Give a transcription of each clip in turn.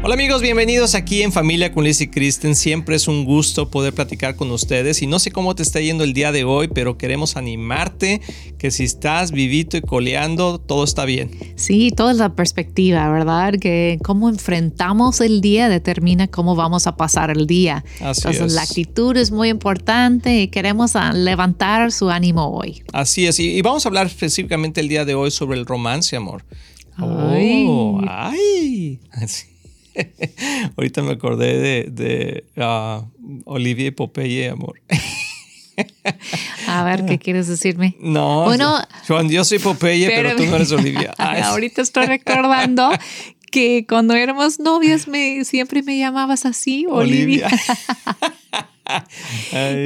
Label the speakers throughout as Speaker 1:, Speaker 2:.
Speaker 1: Hola amigos, bienvenidos aquí en Familia con Liz y Kristen. Siempre es un gusto poder platicar con ustedes y no sé cómo te está yendo el día de hoy, pero queremos animarte que si estás vivito y coleando, todo está bien.
Speaker 2: Sí, toda la perspectiva, ¿verdad? Que cómo enfrentamos el día determina cómo vamos a pasar el día.
Speaker 1: Así
Speaker 2: Entonces, la actitud es muy importante y queremos ah, levantar su ánimo hoy.
Speaker 1: Así es, y, vamos a hablar específicamente el día de hoy sobre el romance, amor.
Speaker 2: Ay.
Speaker 1: Oh, ay. Ahorita me acordé de, de ah, Olivia y Popeye, amor.
Speaker 2: A ver, ¿qué quieres decirme?
Speaker 1: No, bueno, Juan, yo soy Popeye, pero, tú no eres Olivia.
Speaker 2: ahorita estoy recordando que cuando éramos novias me, siempre me llamabas así, Olivia.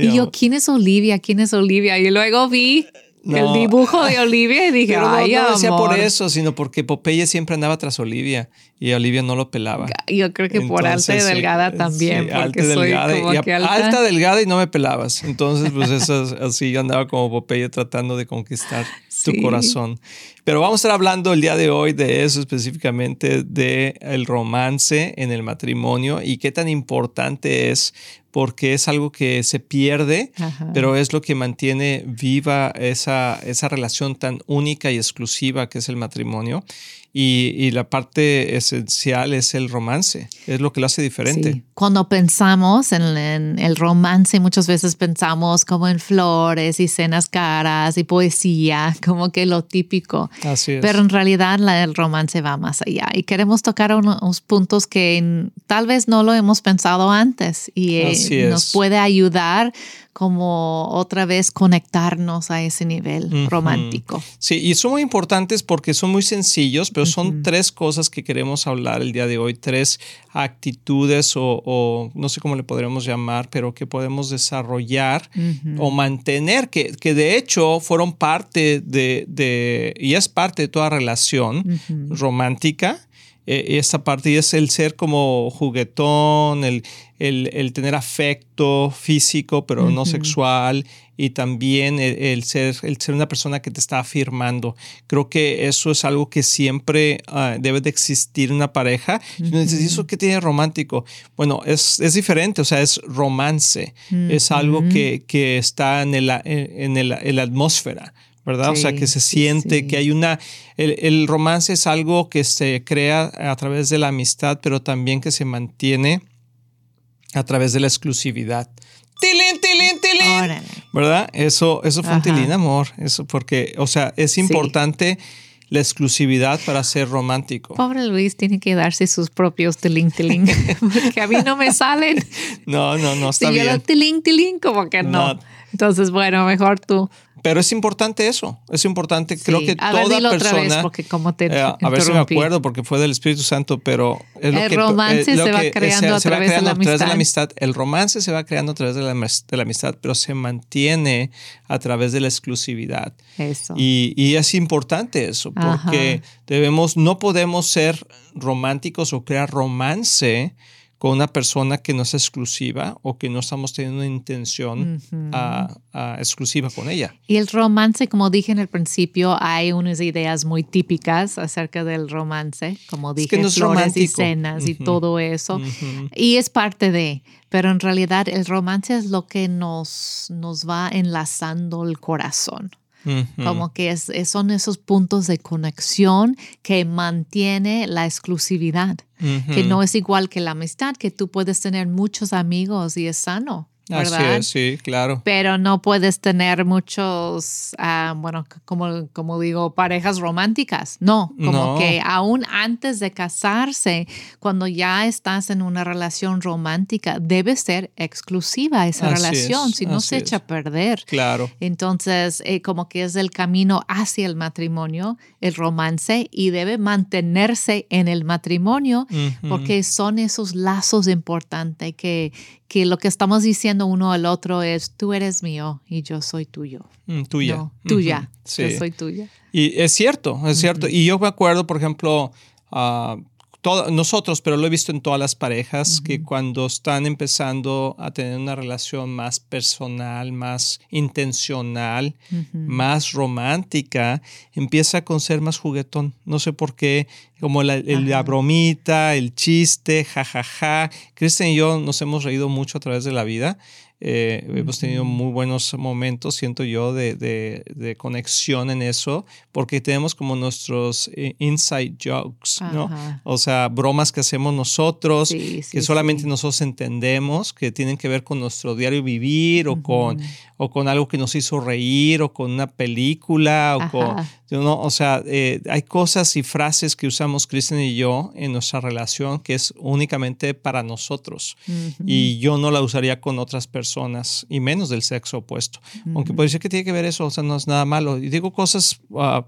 Speaker 2: y yo, ¿quién es Olivia? ¿Quién es Olivia? Y luego vi el dibujo de Olivia y dije,
Speaker 1: Pero
Speaker 2: ay,
Speaker 1: no, no decía por eso, sino porque Popeye siempre andaba tras Olivia y Olivia no lo pelaba.
Speaker 2: Yo creo que por alta y delgada también.
Speaker 1: Sí, alta y delgada. y alta. delgada y no me pelabas. Entonces, pues eso así yo andaba como Popeye tratando de conquistar tu corazón. Pero vamos a estar hablando el día de hoy de eso específicamente, de el romance en el matrimonio y qué tan importante es porque es algo que se pierde, pero es lo que mantiene viva esa, esa relación tan única y exclusiva que es el matrimonio. Y, la parte esencial es el romance, es lo que lo hace diferente.
Speaker 2: Cuando pensamos en, el romance, muchas veces pensamos como en flores y cenas caras y poesía, como que lo típico.
Speaker 1: Así es.
Speaker 2: Pero en realidad el romance va más allá y queremos tocar unos puntos que tal vez no lo hemos pensado antes y eh, nos puede ayudar como otra vez conectarnos a ese nivel romántico.
Speaker 1: Sí, y son muy importantes porque son muy sencillos, pero son tres cosas que queremos hablar el día de hoy, tres actitudes o, no sé cómo le podríamos llamar, pero que podemos desarrollar o mantener, que, que, de hecho fueron parte de, de, y es parte de toda relación romántica eh, esta parte es el ser como juguetón, el, el, tener afecto físico pero no sexual y también el, ser, el ser una persona que te está afirmando. Creo que eso es algo que siempre ah, debe de existir en una pareja. Y ¿eso qué tiene romántico? Bueno, es, es, diferente, o sea, es romance, es algo que, que está en, el, en, el, en la atmósfera. ¿Verdad? o sea, que se siente que hay una... El, romance es algo que se crea a través de la amistad, pero también que se mantiene a través de la exclusividad. ¡Tilín, tilín, tilín! ¿Verdad? Eso, eso fue un tilín, amor. Eso porque, o sea, es importante la exclusividad para ser romántico.
Speaker 2: Pobre Luis tiene que darse sus propios tilín tilín, porque a mí no me salen.
Speaker 1: No, no, no, está bien.
Speaker 2: Yo tilín tilín, como que no. Entonces, bueno, mejor tú.
Speaker 1: Pero es importante eso, es importante. Creo que a toda persona. Otra vez
Speaker 2: porque como te
Speaker 1: eh, a ver si me acuerdo porque fue del Espíritu Santo, pero
Speaker 2: es el romance se va creando, a, través de la amistad.
Speaker 1: El romance se va creando a través de la, de la amistad, pero se mantiene a través de la exclusividad.
Speaker 2: Eso.
Speaker 1: Y, y es importante eso, porque debemos, no podemos ser románticos o crear romance con una persona que no es exclusiva o que no estamos teniendo una intención exclusiva con ella.
Speaker 2: Y el romance, como dije en el principio, hay unas ideas muy típicas acerca del romance, como dije, flores y cenas y todo eso. Y es parte de, pero en realidad el romance es lo que nos, nos va enlazando el corazón. Como que es, son esos puntos de conexión que mantiene la exclusividad, que no es igual que la amistad, que tú puedes tener muchos amigos y es sano.
Speaker 1: Así sí, claro.
Speaker 2: Pero no puedes tener muchos, ah, bueno, como, como digo, parejas románticas. No, como que aún antes de casarse, cuando ya estás en una relación romántica, debe ser exclusiva esa relación, si no se echa a perder.
Speaker 1: Claro.
Speaker 2: Entonces, eh, como que es el camino hacia el matrimonio, el romance, y debe mantenerse en el matrimonio, porque son esos lazos importantes que, que lo que estamos diciendo uno al otro es, tú eres mío y yo soy tuyo.
Speaker 1: Mm, tuya.
Speaker 2: tuya. Yo soy tuya.
Speaker 1: Y es cierto, es cierto. Y yo me acuerdo, por ejemplo, nosotros, pero lo he visto en todas las parejas, que cuando están empezando a tener una relación más personal, más intencional, más romántica, empieza con ser más juguetón. No sé por qué, como la, la bromita, el chiste, jajaja. Ja, ja. Cristian y yo nos hemos reído mucho a través de la vida. Eh, hemos tenido muy buenos momentos, siento yo, de, de, conexión en eso, porque tenemos como nuestros eh, inside jokes, ¿no? O sea, bromas que hacemos nosotros, que solamente nosotros entendemos, que tienen que ver con nuestro diario vivir o, con, o con algo que nos hizo reír o con una película o con ¿no? O sea, eh, hay cosas y frases que usamos Kristen y yo en nuestra relación que es únicamente para nosotros y yo no la usaría con otras personas y menos del sexo opuesto. Aunque puede ser que tiene que ver eso, o sea, no es nada malo. Y digo cosas, uh,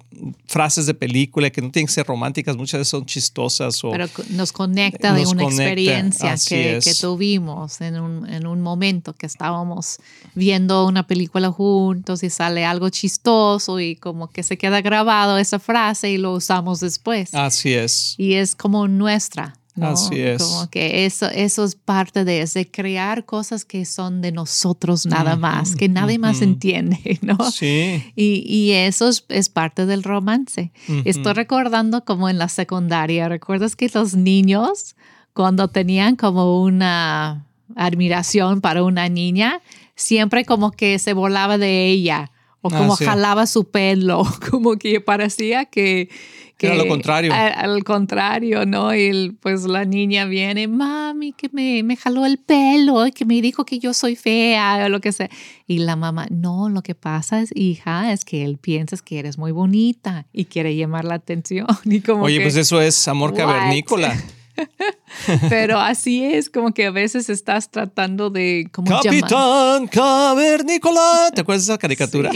Speaker 1: frases de película que no tienen que ser románticas, muchas veces son chistosas. O,
Speaker 2: Pero nos conecta de una experiencia que, que, tuvimos en un, en un momento que estábamos viendo una película juntos y sale algo chistoso y como que se queda grabado esa frase y lo usamos después.
Speaker 1: Así es.
Speaker 2: Y es como nuestra.
Speaker 1: Así es.
Speaker 2: Como que eso, eso es parte de, de crear cosas que son de nosotros nada más, que nadie más entiende, ¿no?
Speaker 1: Sí.
Speaker 2: Y, y eso es, parte del romance. Estoy recordando como en la secundaria, ¿recuerdas que los niños cuando tenían como una admiración para una niña, siempre como que se volaba de ella o ah, como jalaba su pelo, como que parecía que... que
Speaker 1: Era lo contrario.
Speaker 2: al contrario, ¿no? Y pues la niña viene, mami, que me, me jaló el pelo, que me dijo que yo soy fea o lo que sea. Y la mamá, no, lo que pasa es, hija, es que él piensa que eres muy bonita y quiere llamar la atención. Y como
Speaker 1: Oye, pues eso es amor cavernícola.
Speaker 2: Pero así es, como que a veces estás tratando de... Como
Speaker 1: Capitán Cavernícola. ¿Te acuerdas de esa caricatura?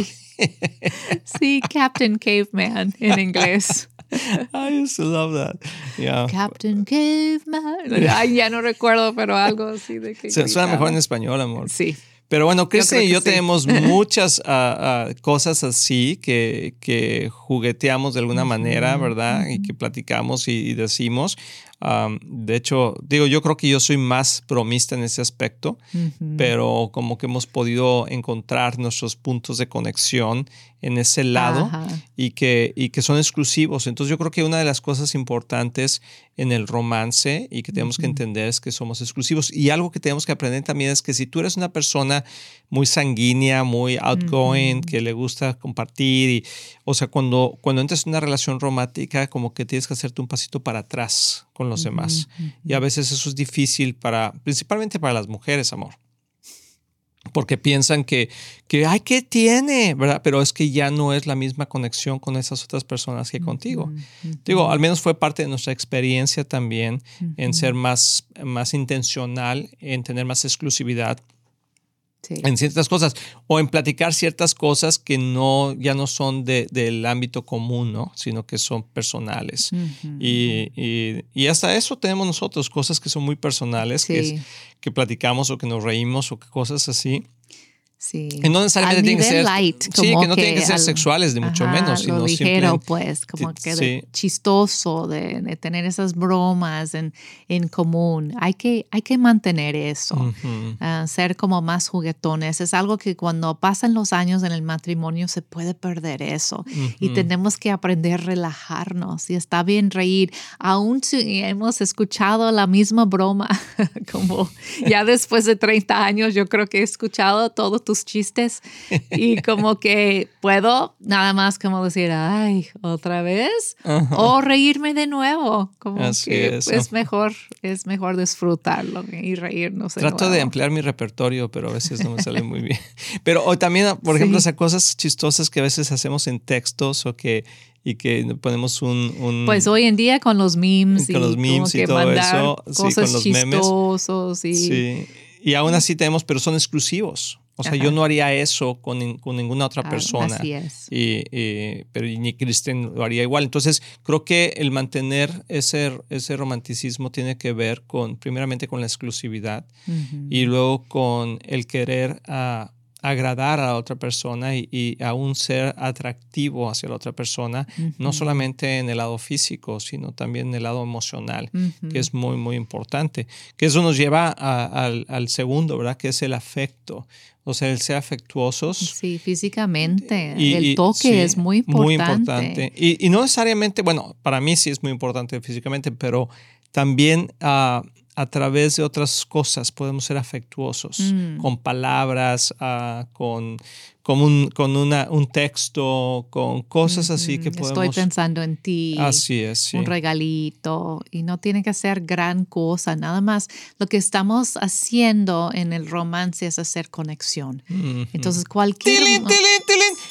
Speaker 2: Sí. Captain Caveman en inglés.
Speaker 1: I used to love that.
Speaker 2: Captain Caveman. Ay, ya no recuerdo, pero algo así de que.
Speaker 1: Suena mejor en español, amor.
Speaker 2: Sí.
Speaker 1: Pero bueno, Kristen y yo tenemos muchas ah, ah, cosas así que, que, jugueteamos de alguna manera, ¿verdad? Y que platicamos y decimos de hecho, digo, yo creo que yo soy más bromista en ese aspecto, pero como que hemos podido encontrar nuestros puntos de conexión en ese lado y que, y que son exclusivos. Entonces yo creo que una de las cosas importantes en el romance y que tenemos que entender es que somos exclusivos. Y algo que tenemos que aprender también es que si tú eres una persona muy sanguínea, muy outgoing, que le gusta compartir, y, o sea, cuando, cuando entras en una relación romántica, como que tienes que hacerte un pasito para atrás con los demás. Y a veces eso es difícil para, principalmente para las mujeres, amor porque piensan que, que, ay, ¿qué tiene? ¿verdad? Pero es que ya no es la misma conexión con esas otras personas que contigo. Digo, al menos fue parte de nuestra experiencia también en ser más, más intencional, en tener más exclusividad en ciertas cosas o en platicar ciertas cosas que no ya no son de, del ámbito común, ¿no? sino que son personales. y, y, y, hasta eso tenemos nosotros, cosas que son muy personales, que, que platicamos o que nos reímos o que cosas así.
Speaker 2: Sí.
Speaker 1: Que no necesariamente tienen que ser. sí, que no tienen que ser sexuales, ni mucho menos.
Speaker 2: Sino lo ligero, pues, como que chistoso de, tener esas bromas en, en común. Hay que, hay que mantener eso, ah, ser como más juguetones. Es algo que cuando pasan los años en el matrimonio se puede perder eso. Y tenemos que aprender a relajarnos. Y está bien reír. Aún si hemos escuchado la misma broma, como ya después de 30 años, yo creo que he escuchado todo tus chistes y como que puedo nada más como decir, ay, otra vez o reírme de nuevo. Como que es. mejor, es mejor disfrutarlo y reírnos.
Speaker 1: Trato de ampliar mi repertorio, pero a veces no me sale muy bien. Pero también, por ejemplo, esas cosas chistosas que a veces hacemos en textos o que y que ponemos un,
Speaker 2: Pues hoy en día con los memes
Speaker 1: con y los memes y todo eso,
Speaker 2: cosas
Speaker 1: sí, con
Speaker 2: los
Speaker 1: y... Sí. Y aún así tenemos, pero son exclusivos. O sea, yo no haría eso con, con ninguna otra ah, persona.
Speaker 2: Así es.
Speaker 1: Y, pero ni Kristen lo haría igual. Entonces, creo que el mantener ese, ese romanticismo tiene que ver con, primeramente, con la exclusividad y luego con el querer a agradar a la otra persona y, y aún ser atractivo hacia la otra persona, no solamente en el lado físico, sino también en el lado emocional, que es muy, muy importante. Que eso nos lleva al, al, segundo, ¿verdad? Que es el afecto. O sea, el ser afectuosos.
Speaker 2: Sí, físicamente. el toque es muy importante. Muy importante.
Speaker 1: Y, y, no necesariamente, bueno, para mí sí es muy importante físicamente, pero también uh, a través de otras cosas podemos ser afectuosos, mm. con palabras, uh, con, con, un, con una, un texto, con cosas así que podemos...
Speaker 2: Estoy pensando en ti.
Speaker 1: Así es.
Speaker 2: Un regalito y no tiene que ser gran cosa, nada más. Lo que estamos haciendo en el romance es hacer conexión. Entonces cualquier...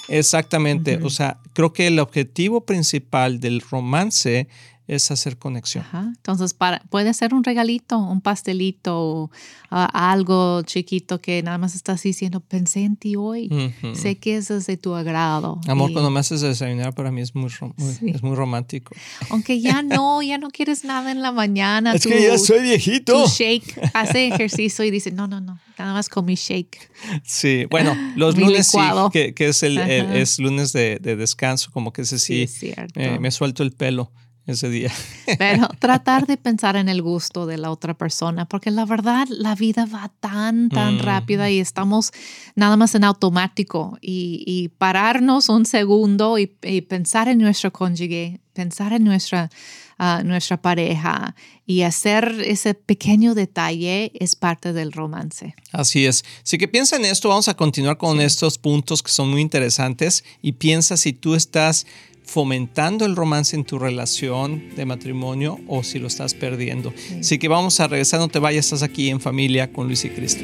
Speaker 1: Exactamente. O sea, creo que el objetivo principal del romance es hacer conexión.
Speaker 2: Entonces, para, puede ser un regalito, un pastelito, algo chiquito que nada más estás diciendo, pensé en ti hoy, sé que eso es de tu agrado.
Speaker 1: Amor, cuando me haces desayunar para mí es muy, es muy romántico.
Speaker 2: Aunque ya no, ya no quieres nada en la mañana.
Speaker 1: es que ya soy viejito.
Speaker 2: Tu shake, hace ejercicio y dice, no, no, no, nada más con mi shake.
Speaker 1: Sí, bueno, los lunes sí, que, que, es el, es lunes de, de, descanso, como que ese sí, me suelto el pelo ese día.
Speaker 2: Pero tratar de pensar en el gusto de la otra persona, porque la verdad la vida va tan, tan mm. rápida y estamos nada más en automático y, pararnos un segundo y, pensar en nuestro cónyuge, pensar en nuestra, ah, nuestra pareja y hacer ese pequeño detalle es parte del romance.
Speaker 1: Así es. Así que piensa en esto, vamos a continuar con estos puntos que son muy interesantes y piensa si tú estás fomentando el romance en tu relación de matrimonio o si lo estás perdiendo. Así que vamos a regresar, no te vayas, estás aquí en familia con Luis y Cristo.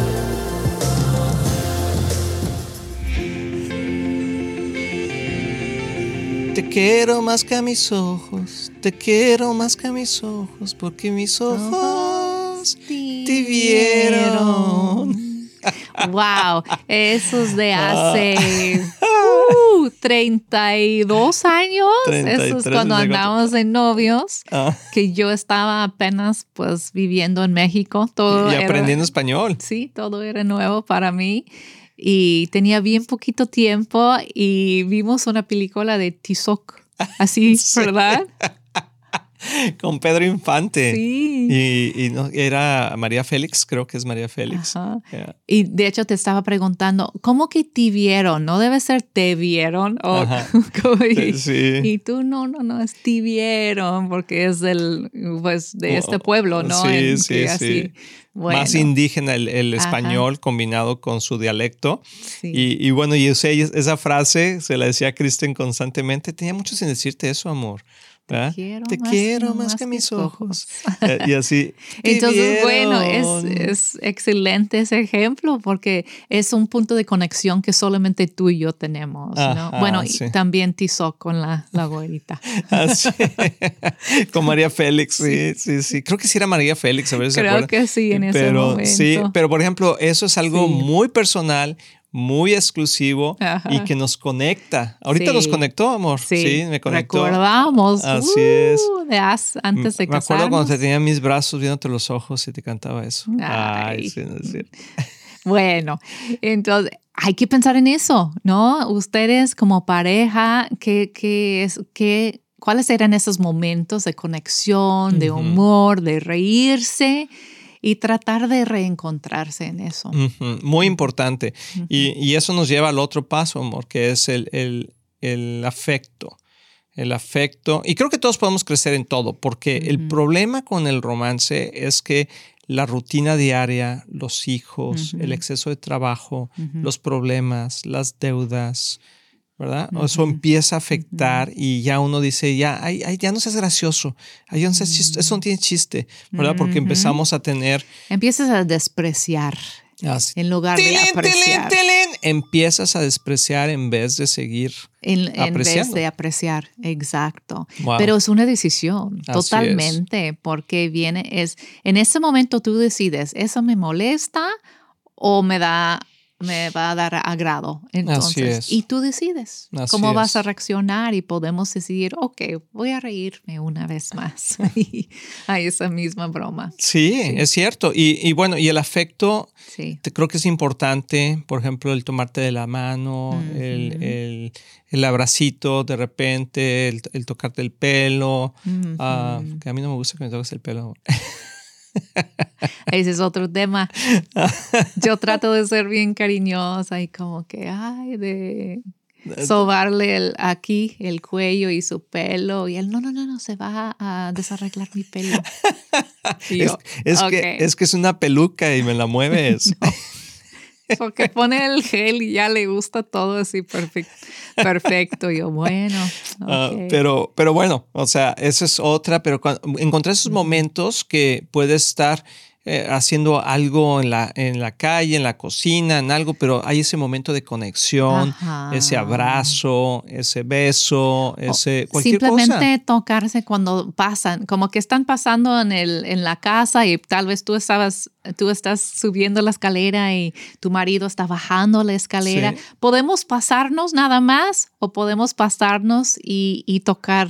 Speaker 1: Quiero más que a mis ojos, te quiero más que a mis ojos, porque mis ojos te vieron.
Speaker 2: Wow, esos de hace 32 uh, años. Eso es cuando andábamos en novios, ah. que yo estaba apenas pues viviendo en México. Todo
Speaker 1: y aprendiendo español.
Speaker 2: Sí, todo era nuevo para mí y tenía bien poquito tiempo y vimos una película de Tizoc, así, ¿verdad?
Speaker 1: Con Pedro Infante.
Speaker 2: Sí.
Speaker 1: Y, no, era María Félix, creo que es María Félix.
Speaker 2: Y de hecho te estaba preguntando, ¿cómo que te vieron? No debe ser te vieron. O, y, sí. y, tú, no, no, no, es te vieron, porque es del, pues, de este pueblo, ¿no?
Speaker 1: Sí, sí, sí más indígena el, español combinado con su dialecto. Y, bueno, y esa frase se la decía a Kristen constantemente. Tenía mucho sin decirte eso, amor.
Speaker 2: Te quiero, más, que, mis ojos.
Speaker 1: Eh, y así.
Speaker 2: Entonces, bueno, es, excelente ese ejemplo porque es un punto de conexión que solamente tú y yo tenemos. bueno, y también Tizoc con la, la güerita.
Speaker 1: con María Félix, sí, sí, sí. Creo que sí era María Félix, a ver
Speaker 2: Creo que sí, en ese momento.
Speaker 1: Sí, pero por ejemplo, eso es algo muy personal, muy exclusivo y que nos conecta. Ahorita nos conectó, amor. Sí, me conectó.
Speaker 2: Recordamos.
Speaker 1: Así es.
Speaker 2: Uh, de antes de
Speaker 1: Me acuerdo cuando te tenía mis brazos viéndote los ojos y te cantaba eso. Ay, sí, no es cierto.
Speaker 2: Bueno, entonces hay que pensar en eso, ¿no? Ustedes como pareja, ¿qué, qué es, qué, ¿cuáles eran esos momentos de conexión, de humor, de reírse? Y tratar de reencontrarse en eso.
Speaker 1: Muy importante. y, eso nos lleva al otro paso, amor, que es el, el, el afecto. El afecto. Y creo que todos podemos crecer en todo, porque el problema con el romance es que la rutina diaria, los hijos, el exceso de trabajo, los problemas, las deudas, ¿verdad? Eso empieza a afectar y ya uno dice, ya, ay, ya no seas gracioso, ay, eso no tiene chiste, ¿verdad? Porque empezamos a tener...
Speaker 2: Empiezas a despreciar en lugar de apreciar.
Speaker 1: empiezas a despreciar en vez de seguir
Speaker 2: en, en vez de apreciar, exacto. Pero es una decisión, totalmente, porque viene, es, en ese momento tú decides, ¿eso me molesta o me da me va a dar agrado. Entonces, y tú decides cómo vas a reaccionar y podemos decidir, ok, voy a reírme una vez más a esa misma broma.
Speaker 1: Sí, es cierto. Y, bueno, y el afecto, te, creo que es importante, por ejemplo, el tomarte de la mano, el, el, abracito de repente, el, tocarte el pelo, ah, que a mí no me gusta que me toques el pelo.
Speaker 2: Ese es otro tema. Yo trato de ser bien cariñosa y como que, ay, de sobarle el, aquí el cuello y su pelo. Y él, no, no, no, no, se va a desarreglar mi pelo.
Speaker 1: es, que, es que es una peluca y me la mueves.
Speaker 2: Porque pone el gel y ya le gusta todo así perfecto. Perfecto. Yo, bueno.
Speaker 1: Ah, pero, pero bueno, o sea, esa es otra, pero cuando, encontré esos momentos que puedes estar eh, haciendo algo en la, en la calle, en la cocina, en algo, pero hay ese momento de conexión, ese abrazo, ese beso, ese cualquier
Speaker 2: Simplemente tocarse cuando pasan, como que están pasando en, el, en la casa y tal vez tú estabas, tú estás subiendo la escalera y tu marido está bajando la escalera. ¿Podemos pasarnos nada más o podemos pasarnos y, y tocar?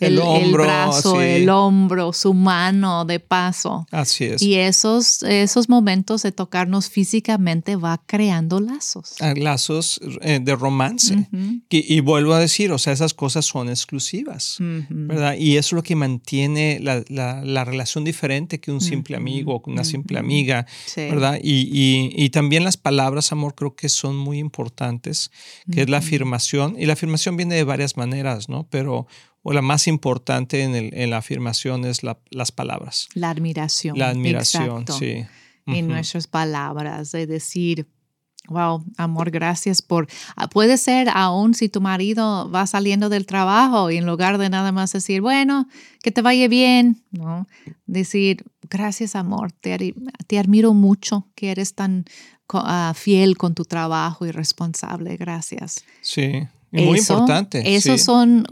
Speaker 2: El, hombro, brazo, el hombro, su mano de paso.
Speaker 1: Así es.
Speaker 2: Y esos, esos momentos de tocarnos físicamente va creando lazos.
Speaker 1: Ah, lazos eh, de romance. y, vuelvo a decir, o sea, esas cosas son exclusivas, ¿verdad? Y eso es lo que mantiene la, la, relación diferente que un simple amigo o una simple amiga, ¿verdad? Y, y, y, también las palabras, amor, creo que son muy importantes, que es la afirmación. Y la afirmación viene de varias maneras, ¿no? Pero o la más importante en, el, en la afirmación es la, las palabras.
Speaker 2: La admiración.
Speaker 1: La admiración, sí.
Speaker 2: En nuestras palabras, de decir, wow, amor, gracias por... Ah, puede ser aún si tu marido va saliendo del trabajo y en lugar de nada más decir, bueno, que te vaya bien, ¿no? Decir, gracias, amor, te, te admiro mucho que eres tan ah, fiel con tu trabajo y responsable, gracias.
Speaker 1: Sí. Muy importante.
Speaker 2: Esas son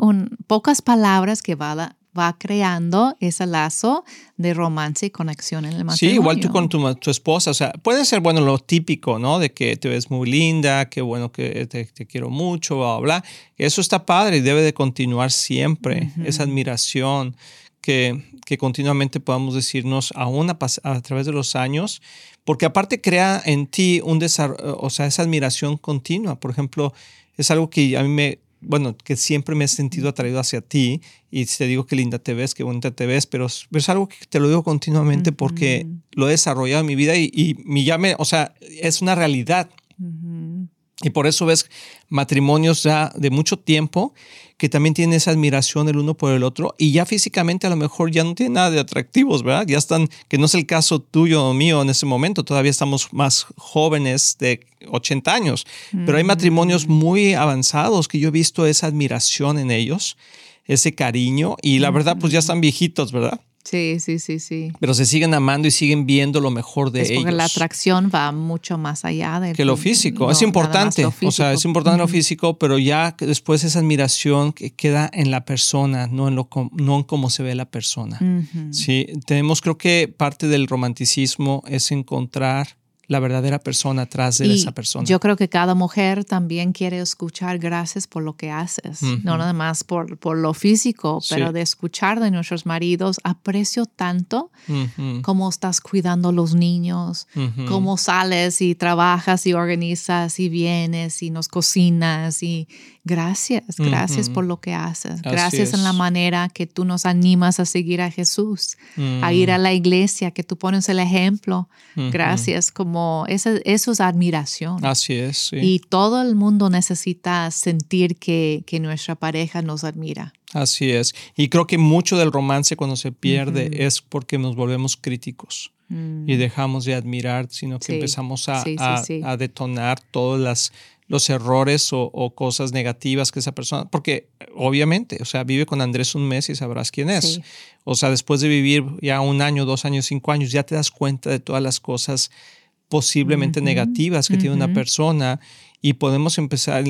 Speaker 2: pocas palabras que va, va creando ese lazo de romance y conexión en el matrimonio.
Speaker 1: Sí, igual tú con tu, tu, esposa. O sea, puede ser, bueno, lo típico, ¿no? De que te ves muy linda, que bueno, que te, quiero mucho, bla, bla. Eso está padre y debe de continuar siempre. Esa admiración que, que continuamente podamos decirnos aún a, a través de los años porque aparte crea en ti un desarrollo, o sea, esa admiración continua. Por ejemplo, es algo que a mí me, bueno, que siempre me he sentido atraído hacia ti y te digo que linda te ves, que bonita te ves, pero, es algo que te lo digo continuamente porque lo he desarrollado en mi vida y, y mi llame, o sea, es una realidad. Y por eso ves matrimonios ya de mucho tiempo que también tienen esa admiración el uno por el otro y ya físicamente a lo mejor ya no tienen nada de atractivos, ¿verdad? Ya están, que no es el caso tuyo o mío en ese momento, todavía estamos más jóvenes de 80 años, pero hay matrimonios muy avanzados que yo he visto esa admiración en ellos, ese cariño y la verdad pues ya están viejitos, ¿verdad?
Speaker 2: Sí, sí, sí, sí.
Speaker 1: Pero se siguen amando y siguen viendo lo mejor de es porque
Speaker 2: la atracción va mucho más allá de
Speaker 1: que lo físico. es importante, o sea, es importante lo físico, pero ya después esa admiración que queda en la persona, no en lo no en cómo se ve la persona. Sí, tenemos creo que parte del romanticismo es encontrar la verdadera persona atrás de esa persona.
Speaker 2: Yo creo que cada mujer también quiere escuchar gracias por lo que haces, no nada más por, por lo físico, pero de escuchar de nuestros maridos, aprecio tanto cómo estás cuidando a los niños, cómo sales y trabajas y organizas y vienes y nos cocinas y gracias, gracias por lo que haces, gracias en la manera que tú nos animas a seguir a Jesús, a ir a la iglesia, que tú pones el ejemplo, gracias como eso, es admiración.
Speaker 1: Así es.
Speaker 2: Y todo el mundo necesita sentir que, que, nuestra pareja nos admira.
Speaker 1: Así es. Y creo que mucho del romance cuando se pierde es porque nos volvemos críticos y mm. dejamos de admirar, sino que empezamos a, a, detonar todas las los errores o, cosas negativas que esa persona, porque obviamente, o sea, vive con Andrés un mes y sabrás quién es. O sea, después de vivir ya un año, dos años, cinco años, ya te das cuenta de todas las cosas posiblemente negativas que tiene una persona y podemos empezar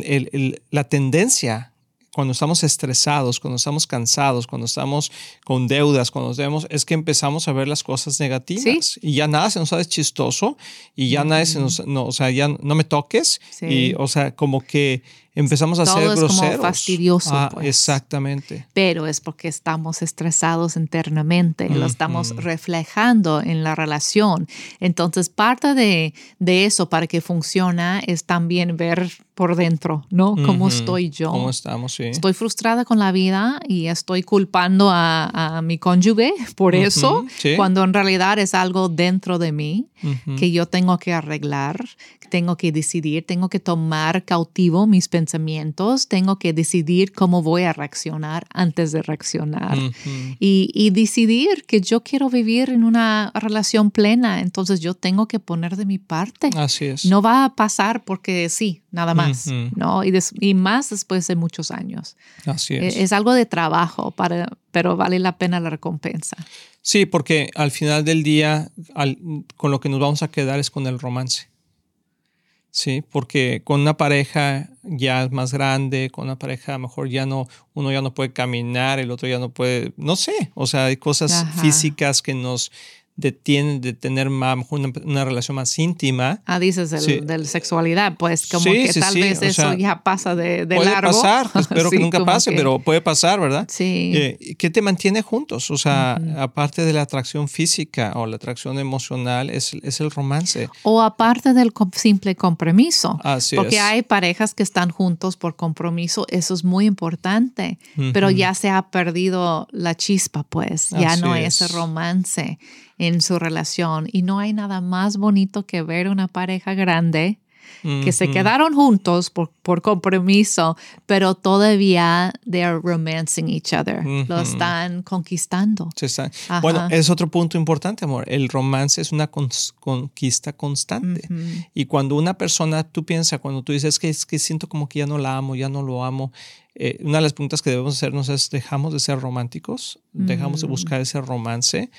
Speaker 1: la tendencia cuando estamos estresados, cuando estamos cansados, cuando estamos con deudas, cuando nos es que empezamos a ver las cosas negativas. Y ya nada se nos hace chistoso y ya nada se nos, no, o sea, ya no me toques. Y, o sea, como que empezamos a ser groseros. Es como
Speaker 2: fastidioso.
Speaker 1: Ah, pues. Exactamente.
Speaker 2: Pero es porque estamos estresados internamente, lo estamos reflejando en la relación. Entonces, parte de, de, eso para que funcione es también ver por dentro, ¿no? ¿Cómo estoy yo?
Speaker 1: ¿Cómo estamos? Sí.
Speaker 2: Estoy frustrada con la vida y estoy culpando a, a mi cónyuge por eso, cuando en realidad es algo dentro de mí que yo tengo que arreglar, tengo que decidir, tengo que tomar cautivo mis pensamientos, tengo que decidir cómo voy a reaccionar antes de reaccionar y, y, decidir que yo quiero vivir en una relación plena, entonces yo tengo que poner de mi parte.
Speaker 1: Así es.
Speaker 2: No va a pasar porque sí, nada más, ¿no? Y, y, más después de muchos años.
Speaker 1: Así
Speaker 2: e,
Speaker 1: es.
Speaker 2: Es, algo de trabajo, para, pero vale la pena la recompensa.
Speaker 1: Sí, porque al final del día, con lo que nos vamos a quedar es con el romance. Sí, porque con una pareja ya más grande, con una pareja a lo mejor ya no, uno ya no puede caminar, el otro ya no puede, no sé, o sea, hay cosas físicas que nos detienen de tener más, una, una, relación más íntima.
Speaker 2: Ah, dices del, de la sexualidad, pues como que tal vez eso ya pasa de, de
Speaker 1: puede
Speaker 2: largo.
Speaker 1: pasar, espero que nunca pase, pero puede pasar, ¿verdad?
Speaker 2: Sí.
Speaker 1: Eh, ¿Qué te mantiene juntos? O sea, aparte de la atracción física o la atracción emocional, es, es el romance.
Speaker 2: O aparte del simple compromiso.
Speaker 1: Así
Speaker 2: porque hay parejas que están juntos por compromiso, eso es muy importante, pero ya se ha perdido la chispa, pues, ya no hay ese romance en su relación. Y no hay nada más bonito que ver una pareja grande que se quedaron juntos por, por, compromiso, pero todavía they are romancing each other. Lo están conquistando.
Speaker 1: Bueno, es otro punto importante, amor. El romance es una conquista constante. Y cuando una persona, tú piensas, cuando tú dices que es que siento como que ya no la amo, ya no lo amo, eh, una de las preguntas que debemos hacernos es, ¿dejamos de ser románticos? ¿Dejamos de mm. buscar ese romance?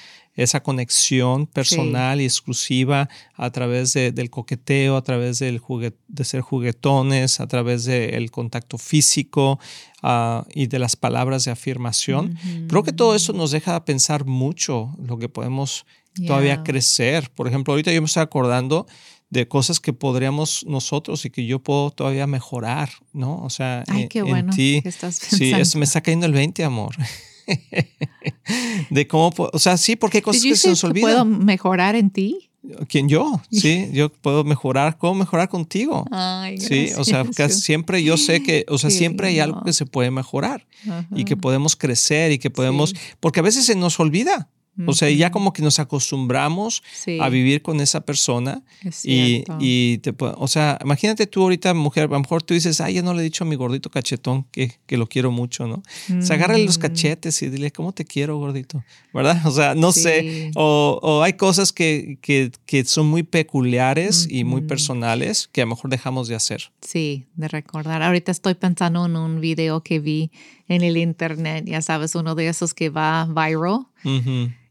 Speaker 1: Esa conexión personal y exclusiva a través del coqueteo, a través del de ser juguetones, a través del contacto físico ah, y de las palabras de afirmación. Creo que todo eso nos deja pensar mucho lo que podemos todavía crecer. Por ejemplo, ahorita yo me estoy acordando de cosas que podríamos nosotros y que yo puedo todavía mejorar, ¿no? O sea,
Speaker 2: Ay, qué bueno
Speaker 1: ti.
Speaker 2: estás
Speaker 1: Sí, eso me está cayendo el 20, amor. de cómo, o sea, sí, porque hay cosas que se nos olvidan.
Speaker 2: ¿Puedo mejorar en ti?
Speaker 1: ¿Quién yo? Sí, yo puedo mejorar. ¿Cómo mejorar contigo?
Speaker 2: Ay,
Speaker 1: sí, o sea, siempre yo sé que, o sea, siempre hay algo que se puede mejorar y que podemos crecer y que podemos, porque a veces se nos olvida. O sea, ya como que nos acostumbramos a vivir con esa persona y, y te, o sea, imagínate tú ahorita, mujer, a lo mejor tú dices, ay, ya no le he dicho a mi gordito cachetón que, que lo quiero mucho, ¿no? O sea, agárrale los mm. cachetes y dile, ¿cómo te quiero, gordito? ¿Verdad? O sea, no sé, o, o, hay cosas que, que, que, son muy peculiares y muy personales que a lo mejor dejamos de hacer.
Speaker 2: Sí, de recordar. Ahorita estoy pensando en un video que vi en el internet, ya sabes, uno de esos que va viral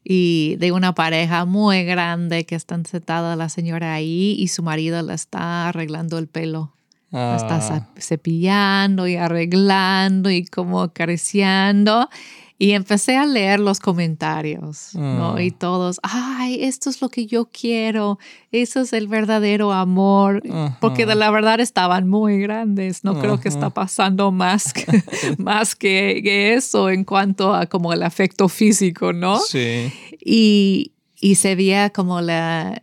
Speaker 2: y de una pareja muy grande que están sentada la señora ahí y su marido le está arreglando el pelo. La está ah. cepillando y arreglando y como acariciando. Y empecé a leer los comentarios, ¿no? Ah. Y todos, ay, esto es lo que yo quiero, eso es el verdadero amor, porque de la verdad estaban muy grandes, no creo que está pasando más, que, más que, eso en cuanto a como el afecto físico, ¿no?
Speaker 1: Sí.
Speaker 2: Y, y se veía como la,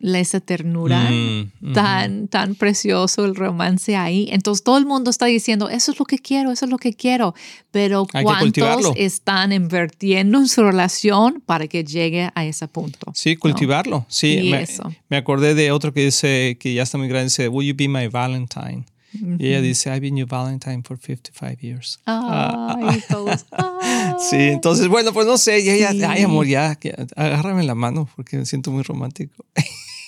Speaker 2: esa ternura mm, tan, tan precioso el romance ahí. Entonces todo el mundo está diciendo, eso es lo que quiero, eso es lo que quiero, pero ¿cuántos están invirtiendo en su relación para que llegue a ese punto?
Speaker 1: Sí, cultivarlo. Sí, me, me, acordé de otro que dice, que ya está muy grande, dice, Will you be my Valentine? Y ella dice, I've been your Valentine for 55 years.
Speaker 2: Ay, todos.
Speaker 1: Sí, entonces, bueno, pues no sé, y ella, ay, amor, ya, agárrame la mano porque me siento muy romántico.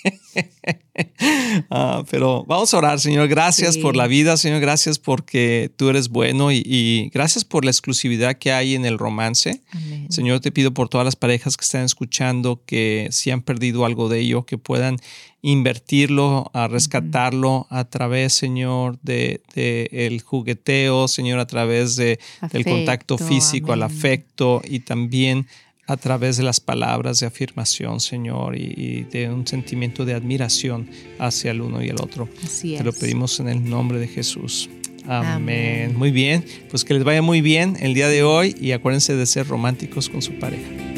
Speaker 1: Ah, pero vamos a orar, Señor. Gracias por la vida, Señor. Gracias porque tú eres bueno y, gracias por la exclusividad que hay en el romance. Señor, te pido por todas las parejas que están escuchando que si han perdido algo de ello, que puedan invertirlo, a rescatarlo a través, Señor, de, el jugueteo, Señor, a través de, del contacto físico, al afecto y también a través de las palabras de afirmación, Señor, y, de un sentimiento de admiración hacia el uno y el otro.
Speaker 2: Así
Speaker 1: Te lo pedimos en el nombre de Jesús. Amén. Muy bien, pues que les vaya muy bien el día de hoy y acuérdense de ser románticos con su pareja.